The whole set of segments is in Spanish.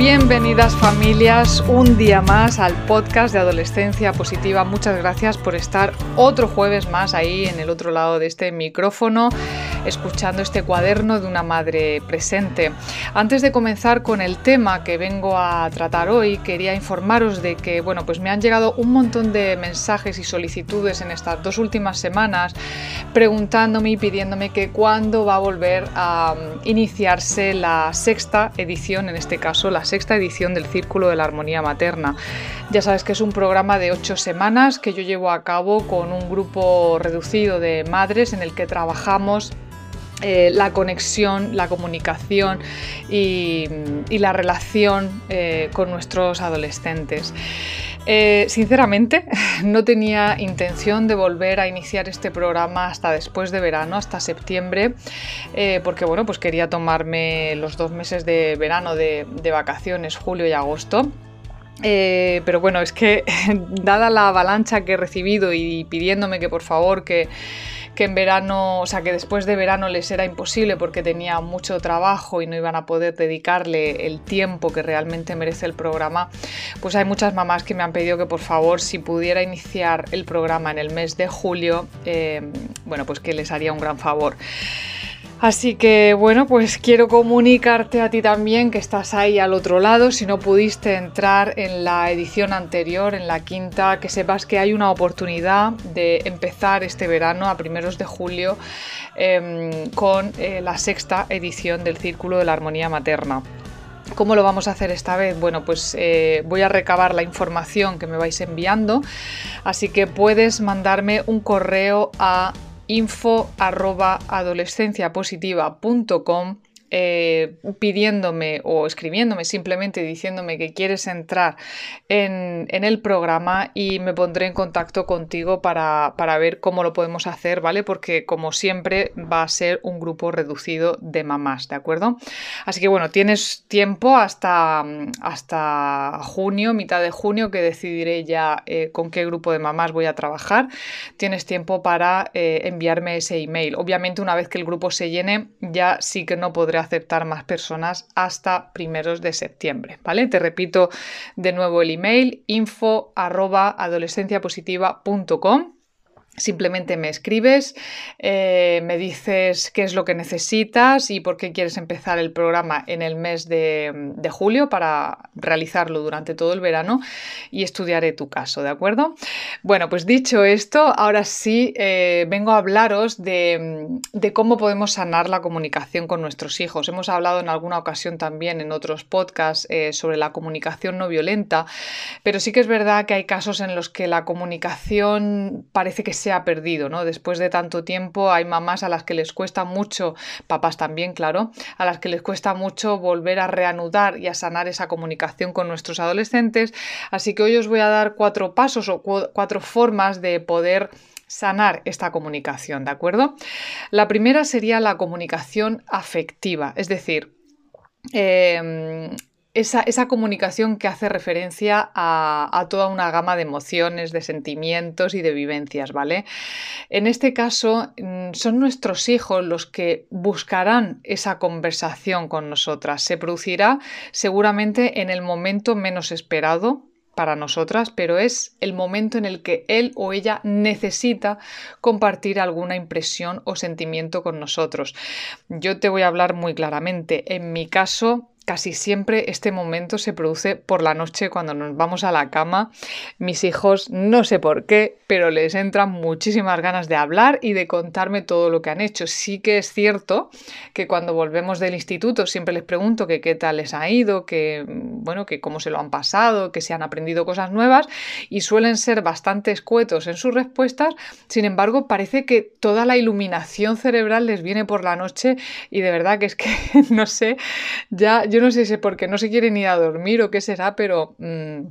Bienvenidas familias un día más al podcast de Adolescencia Positiva. Muchas gracias por estar otro jueves más ahí en el otro lado de este micrófono escuchando este cuaderno de una madre presente. Antes de comenzar con el tema que vengo a tratar hoy, quería informaros de que, bueno, pues me han llegado un montón de mensajes y solicitudes en estas dos últimas semanas preguntándome y pidiéndome que cuándo va a volver a mm, iniciarse la sexta edición, en este caso la sexta edición del Círculo de la Armonía Materna. Ya sabes que es un programa de ocho semanas que yo llevo a cabo con un grupo reducido de madres en el que trabajamos eh, la conexión, la comunicación y, la relación eh, con nuestros adolescentes. Eh, sinceramente, no tenía intención de volver a iniciar este programa hasta después de verano, hasta septiembre, porque bueno, pues quería tomarme los dos meses de verano de, de vacaciones, julio y agosto. Pero bueno, es que dada la avalancha que he recibido y pidiéndome que por favor que que en verano, o sea, que después de verano les era imposible porque tenía mucho trabajo y no iban a poder dedicarle el tiempo que realmente merece el programa, pues hay muchas mamás que me han pedido que por favor, si pudiera iniciar el programa en el mes de julio, eh, bueno, pues que les haría un gran favor. Así que bueno, pues quiero comunicarte a ti también que estás ahí al otro lado. Si no pudiste entrar en la edición anterior, en la quinta, que sepas que hay una oportunidad de empezar este verano a primeros de julio em, con eh, la sexta edición del Círculo de la Armonía Materna. ¿Cómo lo vamos a hacer esta vez? Bueno, pues eh, voy a recabar la información que me vais enviando, así que puedes mandarme un correo a info arroba adolescenciapositiva.com eh, pidiéndome o escribiéndome simplemente diciéndome que quieres entrar en, el programa y me pondré en contacto contigo para, ver cómo lo podemos hacer, ¿vale? Porque como siempre va a ser un grupo reducido de mamás, ¿de acuerdo? Así que bueno, tienes tiempo hasta, hasta junio, mitad de junio, que decidiré ya eh, con qué grupo de mamás voy a trabajar. Tienes tiempo para eh, enviarme ese email. Obviamente una vez que el grupo se llene ya sí que no podré aceptar más personas hasta primeros de septiembre, ¿vale? Te repito de nuevo el email info arroba adolescenciapositiva.com Simplemente me escribes, eh, me dices qué es lo que necesitas y por qué quieres empezar el programa en el mes de, julio para realizarlo durante todo el verano y estudiaré tu caso, ¿de acuerdo? Bueno, pues dicho esto, ahora sí eh, vengo a hablaros de, cómo podemos sanar la comunicación con nuestros hijos. Hemos hablado en alguna ocasión también en otros podcasts eh, sobre la comunicación no violenta, pero sí que es verdad que hay casos en los que la comunicación parece que se ha perdido, ¿no? Después de tanto tiempo hay mamás a las que les cuesta mucho, papás también, claro, a las que les cuesta mucho volver a reanudar y a sanar esa comunicación con nuestros adolescentes. Así que hoy os voy a dar cuatro pasos o cuatro formas de poder sanar esta comunicación, ¿de acuerdo? La primera sería la comunicación afectiva, es decir, em, esa, comunicación que hace referencia a, toda una gama de emociones, de sentimientos y de vivencias, ¿vale? En este caso, mm, son nuestros hijos los que buscarán esa conversación con nosotras. Se producirá seguramente en el momento menos esperado, para nosotras, pero es el momento en el que él o ella necesita compartir alguna impresión o sentimiento con nosotros. Yo te voy a hablar muy claramente. En mi caso, Casi siempre este momento se produce por la noche cuando nos vamos a la cama. Mis hijos, no sé por qué, pero les entran muchísimas ganas de hablar y de contarme todo lo que han hecho. Sí que es cierto que cuando volvemos del instituto siempre les pregunto que qué tal les ha ido, que bueno, que cómo se lo han pasado, que se han aprendido cosas nuevas y suelen ser bastante escuetos en sus respuestas. Sin embargo, parece que toda la iluminación cerebral les viene por la noche y de verdad que es que no sé, ya yo no sé si es porque no se quieren ir a dormir o qué será, pero... Mm,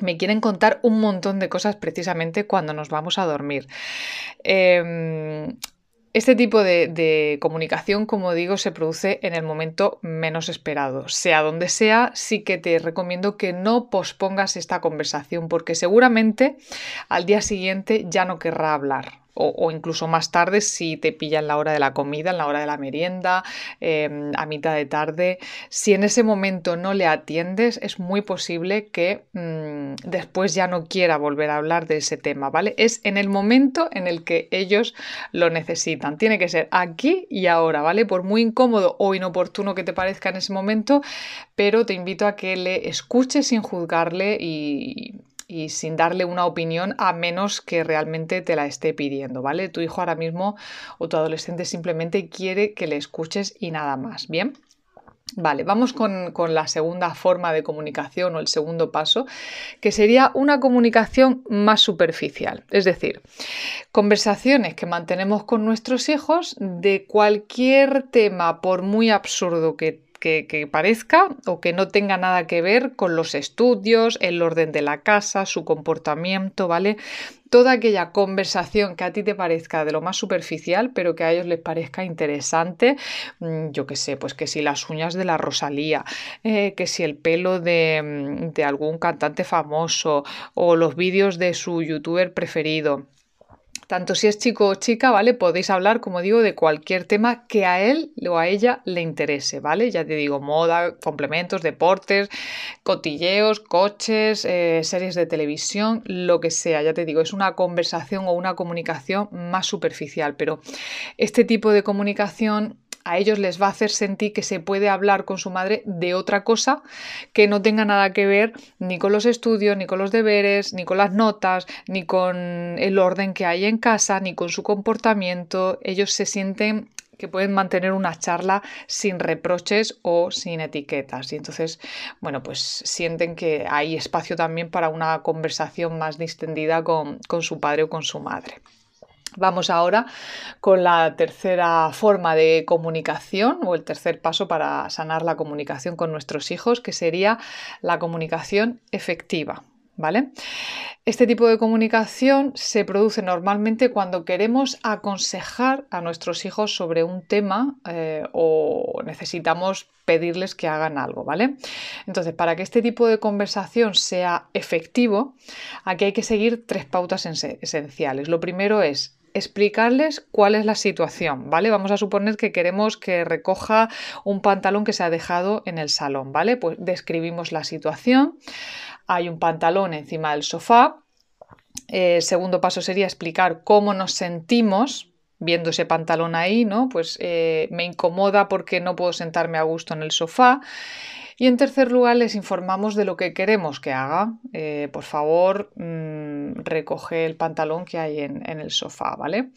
me quieren contar un montón de cosas precisamente cuando nos vamos a dormir. Em, este tipo de, comunicación, como digo, se produce en el momento menos esperado. Sea donde sea, sí que te recomiendo que no pospongas esta conversación porque seguramente al día siguiente ya no querrá hablar o, incluso más tarde si te pilla en la hora de la comida, en la hora de la merienda, em, a mitad de tarde. Si en ese momento no le atiendes, es muy posible que mm, después ya no quiera volver a hablar de ese tema, ¿vale? Es en el momento en el que ellos lo necesitan. Tiene que ser aquí y ahora, ¿vale? Por muy incómodo o inoportuno que te parezca en ese momento, pero te invito a que le escuches sin juzgarle y y sin darle una opinión a menos que realmente te la esté pidiendo, ¿vale? Tu hijo ahora mismo o tu adolescente simplemente quiere que le escuches y nada más, ¿bien? Vale, vamos con, con, la segunda forma de comunicación o el segundo paso, que sería una comunicación más superficial. Es decir, conversaciones que mantenemos con nuestros hijos de cualquier tema, por muy absurdo que que, parezca o que no tenga nada que ver con los estudios, el orden de la casa, su comportamiento, ¿vale? Toda aquella conversación que a ti te parezca de lo más superficial, pero que a ellos les parezca interesante, mm, yo qué sé, pues que si las uñas de la Rosalía, eh, que si el pelo de, mm, de algún cantante famoso o los vídeos de su youtuber preferido tanto si es chico o chica, ¿vale? Podéis hablar, como digo, de cualquier tema que a él o a ella le interese, ¿vale? Ya te digo, moda, complementos, deportes, cotilleos, coches, eh, series de televisión, lo que sea, ya te digo, es una conversación o una comunicación más superficial, pero este tipo de comunicación a ellos les va a hacer sentir que se puede hablar con su madre de otra cosa que no tenga nada que ver ni con los estudios, ni con los deberes, ni con las notas, ni con el orden que hay en casa, ni con su comportamiento. Ellos se sienten que pueden mantener una charla sin reproches o sin etiquetas. Y entonces, bueno, pues sienten que hay espacio también para una conversación más distendida con, con su padre o con su madre. Vamos ahora con la tercera forma de comunicación o el tercer paso para sanar la comunicación con nuestros hijos, que sería la comunicación efectiva. ¿Vale? Este tipo de comunicación se produce normalmente cuando queremos aconsejar a nuestros hijos sobre un tema eh, o necesitamos pedirles que hagan algo, ¿vale? Entonces, para que este tipo de conversación sea efectivo, aquí hay que seguir tres pautas esenciales. Lo primero es explicarles cuál es la situación, ¿vale? Vamos a suponer que queremos que recoja un pantalón que se ha dejado en el salón, ¿vale? Pues describimos la situación. Hay un pantalón encima del sofá. El eh, segundo paso sería explicar cómo nos sentimos viendo ese pantalón ahí, ¿no? Pues eh, me incomoda porque no puedo sentarme a gusto en el sofá. Y en tercer lugar, les informamos de lo que queremos que haga. Eh, por favor, mm, recoge el pantalón que hay en, el sofá, ¿vale?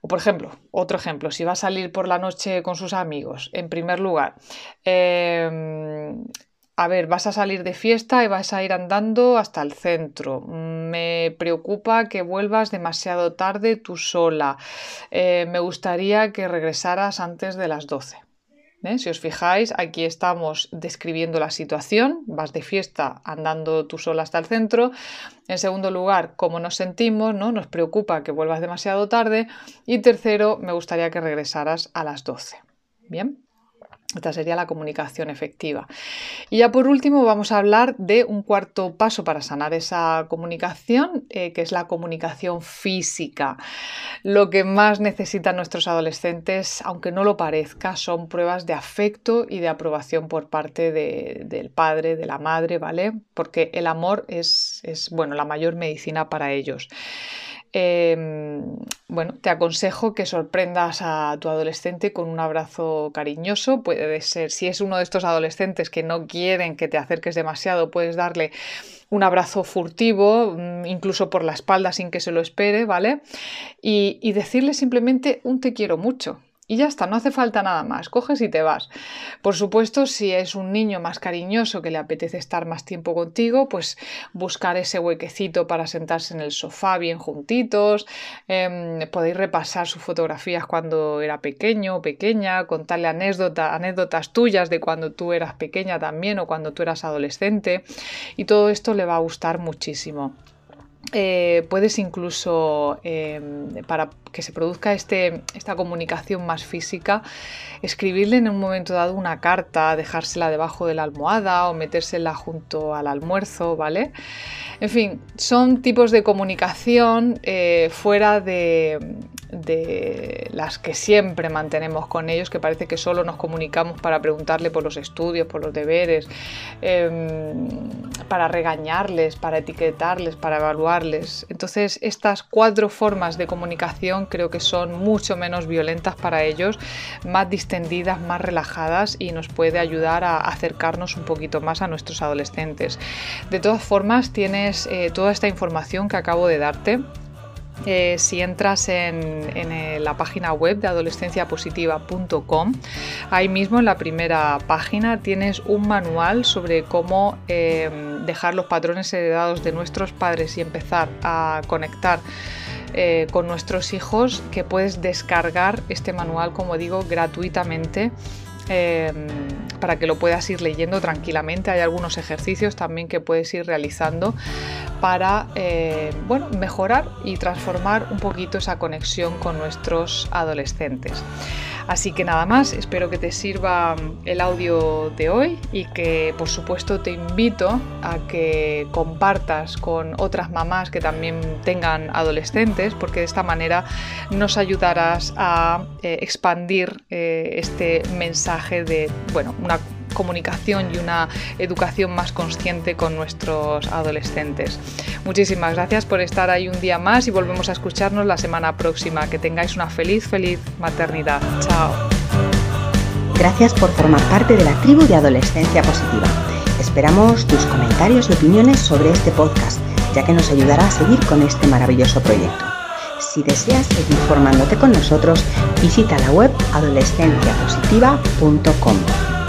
O por ejemplo, otro ejemplo, si va a salir por la noche con sus amigos, en primer lugar, em, a ver, vas a salir de fiesta y vas a ir andando hasta el centro. Me preocupa que vuelvas demasiado tarde tú sola. Eh, me gustaría que regresaras antes de las 12. ¿Eh? Si os fijáis, aquí estamos describiendo la situación, vas de fiesta andando tú sola hasta el centro. En segundo lugar, cómo nos sentimos, ¿no? Nos preocupa que vuelvas demasiado tarde. Y tercero, me gustaría que regresaras a las 12. Bien. Esta sería la comunicación efectiva. Y ya por último vamos a hablar de un cuarto paso para sanar esa comunicación, eh, que es la comunicación física. Lo que más necesitan nuestros adolescentes, aunque no lo parezca, son pruebas de afecto y de aprobación por parte del padre, de la madre, ¿vale? Porque el amor es, es bueno, la mayor medicina para ellos. Em, bueno, te aconsejo que sorprendas a tu adolescente con un abrazo cariñoso. Puede ser, si es uno de estos adolescentes que no quieren que te acerques demasiado, puedes darle un abrazo furtivo, mm, incluso por la espalda sin que se lo espere, ¿vale? Y, y decirle simplemente un te quiero mucho. Y ya está, no hace falta nada más, coges y te vas. Por supuesto, si es un niño más cariñoso que le apetece estar más tiempo contigo, pues buscar ese huequecito para sentarse en el sofá bien juntitos, em, podéis repasar sus fotografías cuando era pequeño o pequeña, contarle anécdotas tuyas de cuando tú eras pequeña también o cuando tú eras adolescente y todo esto le va a gustar muchísimo. Eh, puedes incluso, em, para que se produzca este, esta comunicación más física, escribirle en un momento dado una carta, dejársela debajo de la almohada o metérsela junto al almuerzo, ¿vale? En fin, son tipos de comunicación eh, fuera de, de las que siempre mantenemos con ellos, que parece que solo nos comunicamos para preguntarle por los estudios, por los deberes, em, para regañarles, para etiquetarles, para evaluarles. Entonces, estas cuatro formas de comunicación creo que son mucho menos violentas para ellos, más distendidas, más relajadas y nos puede ayudar a acercarnos un poquito más a nuestros adolescentes. De todas formas, tienes eh, toda esta información que acabo de darte eh, si entras en, eh, la página web de adolescenciapositiva.com, ahí mismo en la primera página tienes un manual sobre cómo eh, dejar los patrones heredados de nuestros padres y empezar a conectar con nuestros hijos, que puedes descargar este manual, como digo, gratuitamente para que lo puedas ir leyendo tranquilamente. Hay algunos ejercicios también que puedes ir realizando para eh, bueno, mejorar y transformar un poquito esa conexión con nuestros adolescentes. Así que nada más, espero que te sirva el audio de hoy y que por supuesto te invito a que compartas con otras mamás que también tengan adolescentes, porque de esta manera nos ayudarás a eh, expandir eh, este mensaje de, bueno, una comunicación y una educación más consciente con nuestros adolescentes. Muchísimas gracias por estar ahí un día más y volvemos a escucharnos la semana próxima. Que tengáis una feliz, feliz maternidad. Chao. Gracias por formar parte de la tribu de Adolescencia Positiva. Esperamos tus comentarios y opiniones sobre este podcast, ya que nos ayudará a seguir con este maravilloso proyecto. Si deseas seguir formándote con nosotros, visita la web adolescenciapositiva.com.